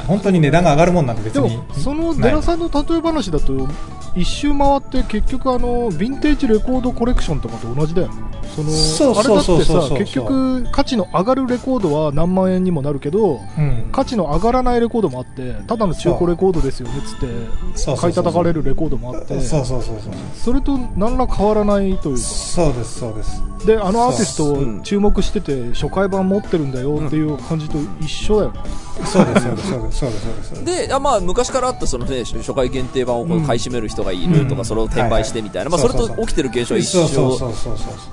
本当に値段が上がるもんなんて別でにも、そのデラさんの例え話だと、一周回って結局あの、ヴィンテージレコードコレクションとかと同じだよね。その、そうあれだってさ、結局価値の上がるレコードは何万円にもなるけど、うん、価値の上がらないレコードもあって、ただの中古レコードですよねっつって、買い叩かれるレコードもあって、そうそうそうそうそれと何ら変わらないというか、そうですそうです。で、あのアーティストうん。を注目してて、初回版持ってるんだよっていう感じと一緒だよね。そうですそうですそうですそうですであまあ、昔からあったその、ね、初回限定版をこう買い占める人がいるとか、うん。それを転売してみたいな、まあ、それと起きてる現象は一緒。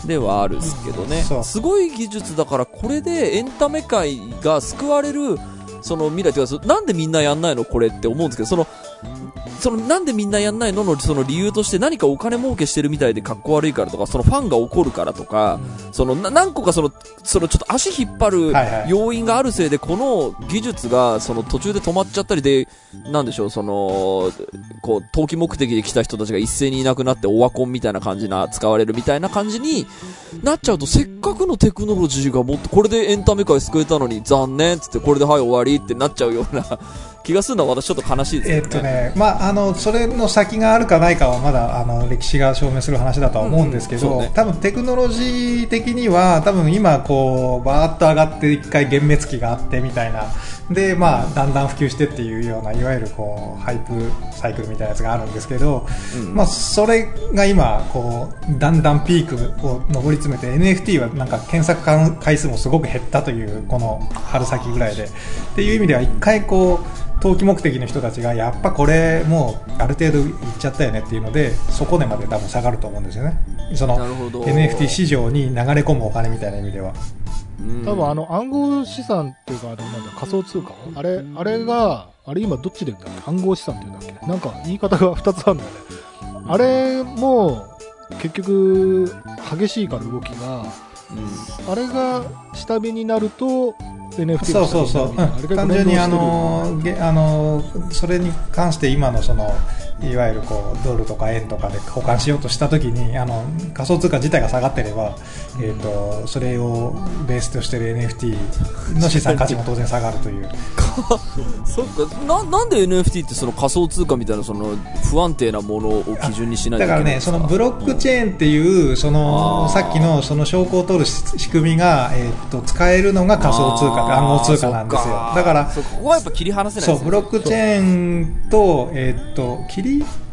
ではあるんですけどね。すごい技術だからこれでエンタメ界が救われるその未来というかそなんでみんなやんないの？これって思うんですけどそのそのなんでみんなやんないののその理由として何かお金儲けしてるみたいで格好悪いからとかそのファンが怒るからとか、そのな何個かそのそのちょっと足引っ張る要因があるせいでこの技術がその途中で止まっちゃったりでなんでしょうそのこう投機目的で来た人たちが一斉にいなくなってオワコンみたいな感じな使われるみたいな感じになっちゃうとせっかくのテクノロジーがもっとこれでエンタメ界救えたのに残念っつってこれではい終わりってなっちゃうような気がするのは私ちょっと悲しいですね。っとね、まあ、あの、それの先があるかないかはまだ、あの、歴史が証明する話だとは思うんですけど、うんうんね。多分テクノロジー的には、多分今、こう、バーッと上がって一回幻滅期があってみたいな、で、まあ、だんだん普及してっていうような、いわゆるこう、ハイプサイクルみたいなやつがあるんですけど、うん。まあ、それが今、こう、だんだんピークを上り詰めて、NFT はなんか検索回数もすごく減ったという、この春先ぐらいで。っていう意味では、一回こう、投機目的の人たちがやっぱこれもうある程度いっちゃったよねっていうのでそこでまで多分下がると思うんですよね。その NFT 市場に流れ込むお金みたいな意味では。うん多分あの暗号資産っていうか、あのなんだ仮想通貨？あれ、あれが、あれ今どっちで言うんだっけ？暗号資産って言うんだっけ？なんか言い方が2つあるんだよね。あれも、結局、激しいから動きが、あれが下火になると、NFT そうそうそう、が下火になるみたいなあれが単純にあのげあのそれに関して今のそのいわゆるこうドルとか円とかで交換しようとしたときにあの仮想通貨自体が下がってれば、えー、とそれをベースとしている NFT の資産価値も当然下がるという。*laughs* そっか。ななんで NFT ってその仮想通貨みたいなその不安定なものを基準にしないといけだからね、ないんですか？そのブロックチェーンっていう、そのあー。さっきのその証拠を取るし仕組みが、えーっと使えるのが仮想通貨で暗号通貨なんですよ。だから、そうここはやっぱ切り離せないそう、ブロックチェーンと、えーっと、切り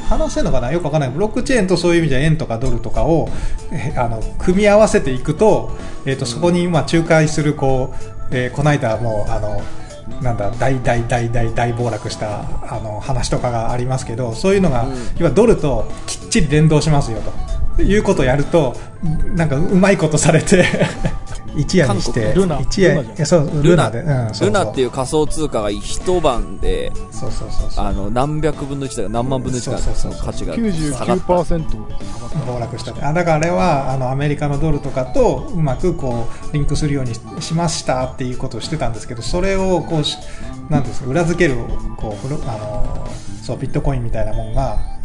離せるのかな？よくわかんない。ブロックチェーンとそういう意味では円とかドルとかを、えあの、組み合わせていくと、えーっと、そこに、まあ、仲介する、こう、えーこの間もう、あの、なんだ大大大大大暴落したあの話とかがありますけどそういうのが、うん。要はドルときっちり連動しますよと。いうことをやるとなんかうまいことされて一夜にしてルナ。一夜ルナじゃん。いやそうルナ。で、うん、そうそう。ルナっていう仮想通貨が一晩でそうそうそうそう。あの何百分の1だか何万分の1かその価値が下がった。99%下がった暴落したあだからあれはあのアメリカのドルとかとうまくこうリンクするようにしましたっていうことをしてたんですけどそれをこうしなんですか裏付けるこうあのそうビットコインみたいなもんがうん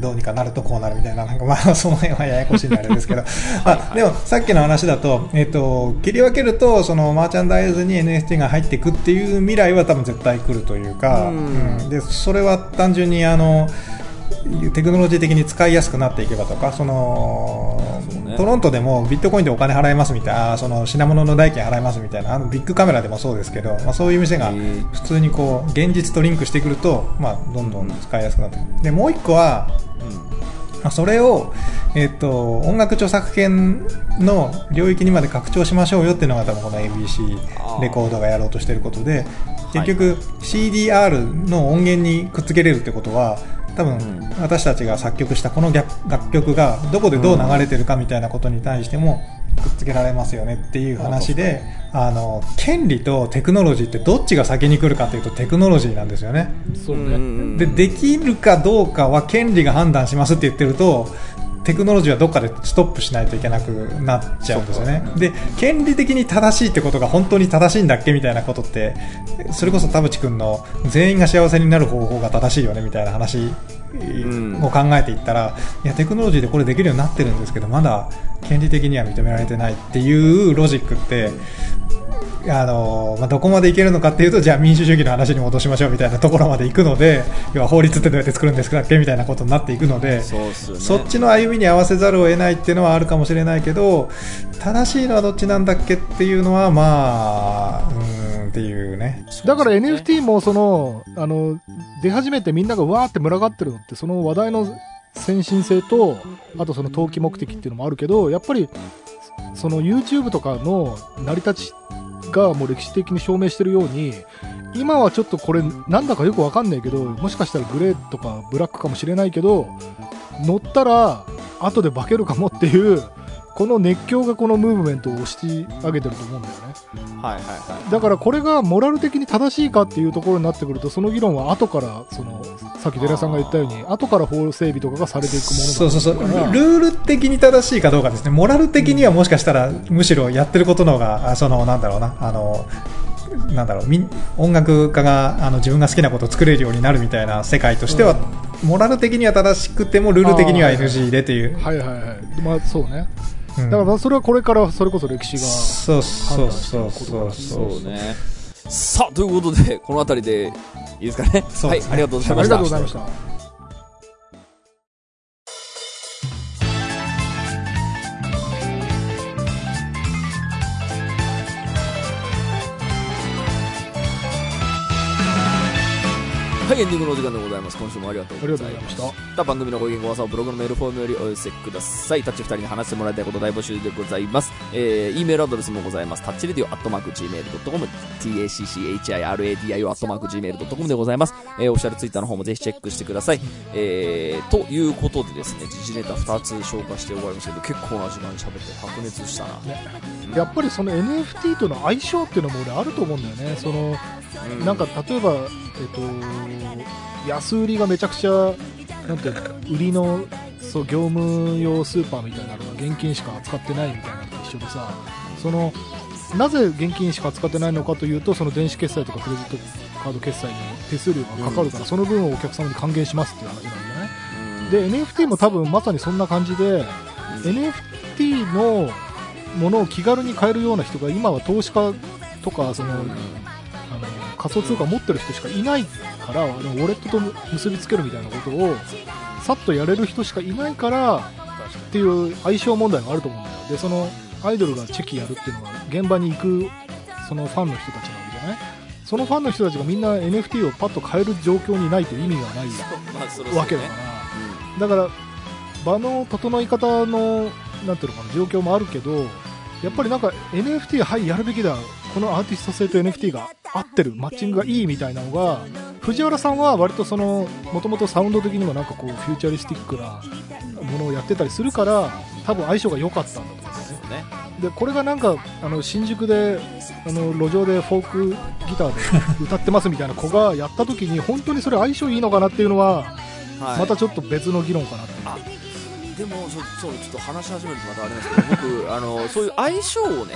どうにかなるとこうなるみたいな、なんかまあ *laughs* その辺はややこしいんであれですけど、*laughs* まあ、でもさっきの話だと、えっ、と、切り分けると、そのマーチャンダイズに NFT が入っていくっていう未来は多分絶対来るというか、うん。うん。で、それは単純にあの、テクノロジー的に使いやすくなっていけばとか、その、ね。トロントでもビットコインでお金払いますみたいな、あその品物の代金払いますみたいな、あのビッグカメラでもそうですけど、まあそういう店が普通にこう、現実とリンクしてくると、まあどんどん使いやすくなってくる。で、もう一個は、まあそれを、えっと、音楽著作権の領域にまで拡張しましょうよっていうのが多分この ABC レコードがやろうとしてることで、い。結局 CDR の音源にくっつけれるってことは、多分ん私たちが作曲したこの楽楽曲がどこでどう流れてるかみたいなことに対してもくっつけられますよねっていう話で、あの、権利とテクノロジーってどっちが先に来るかというとテクノロジーなんですよね。そうね。んで、できるかどうかは権利が判断しますって言ってると、テクノロジーはどっかでストップしないといけなくなっちゃうんですよね。で、権利的に正しいってことが本当に正しいんだっけみたいなことって、それこそ田淵くんの全員が幸せになる方法が正しいよねみたいな話んを考えていったら、いや、テクノロジーでこれできるようになってるんですけど、まだ権利的には認められてないっていうロジックって、あのまあ、どこまでいけるのかっていうと、じゃあ民主主義の話に戻しましょうみたいなところまで行くので、要は法律ってどうやって作るんですかっけみたいなことになっていくので、そうっすよねそっちの歩みに合わせざるを得ないっていうのはあるかもしれないけど、正しいのはどっちなんだっけっていうのは、まあ、うーんっていうね。だから NFT もその、あの、出始めてみんながわーって群がってるのって、その話題の先進性と、あとその投機目的っていうのもあるけど、やっぱり、その YouTube とかの成り立ちがもう歴史的に証明してるように、今はちょっとこれなんだかよくわかんないけど、もしかしたらグレーとかブラックかもしれないけど、乗ったら後で化けるかもっていう、この熱狂がこのムーブメントを押し上げてると思うんだよね。はいはいはだからこれがモラル的に正しいかっていうところになってくると、その議論は後から、その、さっき寺さんが言ったように、後から法整備とかがされていくものだそうそうそう。ルール的に正しいかどうかですね。モラル的にはもしかしたら、むしろやってることの方が、あその、なんだろうな、あの、なんだろう、音楽家があの自分が好きなことを作れるようになるみたいな世界としては、モラル的には正しくても、ルール的には NG でっていう。はいはいはい。まあそうね。うん。だからまあそれはこれからそれこそ歴史が。そうそうそうそういそそう。うね。さあということでこの辺りでいいですかね。はいありがとうございあましたはいエンディングのお時間でございます。今週もありがとうございました。た。番組のご意見ご感想はブログのメールフォームよりお寄せください。タッチ2人に話してもらいたいこと大募集でございます。えー、E メールアドレスもございます。タッチレディオアットマーク Gmail.com tacchiradio アットマーク Gmail.com でございます。えー、オフィシャルツイッターの方もぜひチェックしてください。えー、ということでですね時事ネタ2つ紹介して終わりましたけど結構な時間に喋って白熱したな。やっぱりその NFT との相性っていうのも俺あると思うんだよね。その、なんか例えば、えっと、安売りがめちゃくちゃ、なんて売りのそう業務用スーパーみたいなのが現金しか扱ってないみたいなのと一緒でさ、そのなぜ現金しか扱ってないのかというと、その電子決済とかクレジットカード決済に手数料がかかるから、その分をお客様に還元しますっていう話なんじゃないで、NFT も多分まさにそんな感じで、NFT のものを気軽に買えるような人が今は投資家とかその仮想通貨を持ってる人しかいないからあのウォレットと結びつけるみたいなことをさっとやれる人しかいないからっていう相性問題があると思うんだよ。でそのアイドルがチェキやるっていうのは現場に行くそのファンの人たちなわけじゃない？そのファンの人たちがみんな NFT をパッと買える状況にないと意味がないわけだから、だから場の整い方のなんていうのかな状況もあるけどやっぱりなんか NFT はいやるべきだこのアーティスト性と NFT が合ってるマッチングがいいみたいなのが藤原さんは割とそのもともとサウンド的にもなんかこうフューチャリスティックなものをやってたりするから多分相性が良かったんだと思うんですね。ねでこれがなんかあの新宿であの路上でフォークギターで *laughs* 歌ってますみたいな子がやった時に本当にそれ相性いいのかなっていうのははい。またちょっと別の議論かなってでもそそうちょっと話し始めるとまたあれなんですけど僕あのそういう相性をね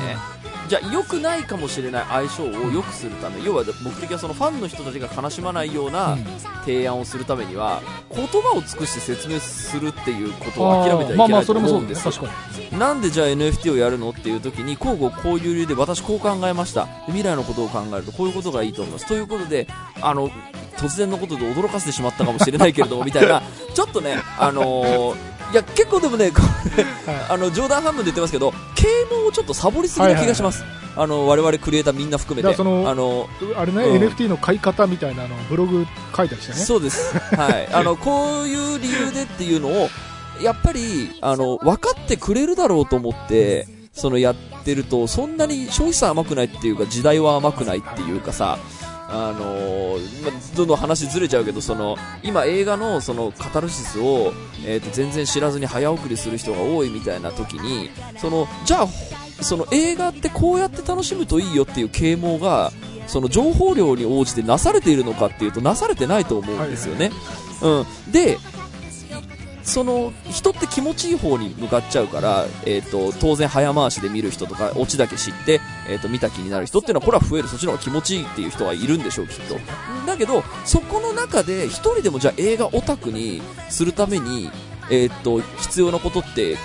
じゃあ良くないかもしれない相性を良くするため要は目的はそのファンの人たちが悲しまないような提案をするためには言葉を尽くして説明するっていうことを諦めてはいけまあまあないとそれもそううんです。す確かに。なんでじゃあ NFT をやるのっていう時に交互こういう理由で私こう考えました。で未来のことを考えるとこういうことがいいと思います。ということであの突然のことで驚かせてしまったかもしれないけれどもみたいなちょっとねあのーいや結構でもねあの冗談半分で言ってますけど啓蒙をちょっとサボりすぎな気がします、あの我々クリエイターみんな含めて。あのあれね、うん。NFT の買い方みたいなのをブログ書いたりしてね。そうです。はい。*laughs* あの、こういう理由でっていうのを、やっぱり、あの、分かってくれるだろうと思って、そのやってると、そんなに消費者甘くないっていうか、時代は甘くないっていうかさ、あのまどんどん話ずれちゃうけど、その、今映画のそのカタルシスを、えっ、と、全然知らずに早送りする人が多いみたいな時に、その、じゃあ、その映画ってこうやって楽しむといいよっていう啓蒙が、その情報量に応じてなされているのかっていうとなされてないと思うんですよね。うん。で、その人って気持ちいい方に向かっちゃうから、えっ、と、当然早回しで見る人とか、オチだけ知って、えっ、と、見た気になる人っていうのは、これは増える。そっちの方が気持ちいいっていう人はいるんでしょう、きっと。だけど、そこの中で、一人でもじゃあ映画オタクにするために、えっ、と、必要なことって、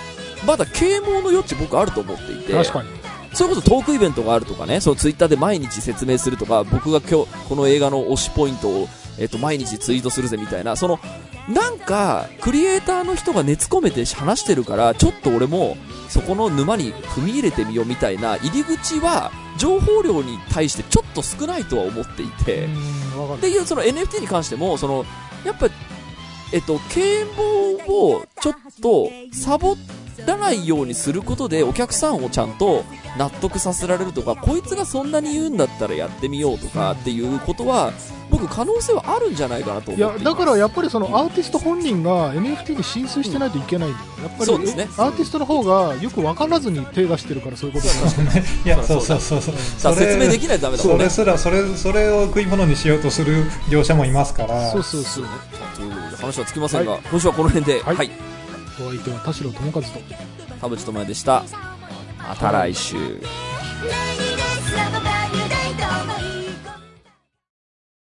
まだ啓蒙の余地僕あると思っていて。確かにそれこそトークイベントがあるとかね、そのツイッターで毎日説明するとか、僕が今日、この映画の推しポイントを、えっ、と、毎日ツイートするぜみたいな、その、なんか、クリエイターの人が熱込めて話してるから、ちょっと俺も、そこの沼に踏み入れてみようみたいな入り口は、情報量に対してちょっと少ないとは思っていて、っていうその NFT に関しても、その、やっぱ、えっと、啓蒙をちょっとサボらないようにすることでお客さんをちゃんと納得させられるとか、こいつがそんなに言うんだったらやってみようとかっていうことは、僕可能性はあるんじゃないかなと思っていますいやだからやっぱりそのアーティスト本人が NFT に浸水してないといけないんだよ、やっぱりそうですねアーティストの方がよく分からずに手出してるからそういうことになるいや、*laughs* そうそうそうそう。さあ説明できないとダメだもんねそれ。すら、それ、それを食い物にしようとする業者もいますから。そうそうそう話はつきませんが、はい今週はこの辺で、はいはい。お相手は田代智和と田淵智也でした。また来週。「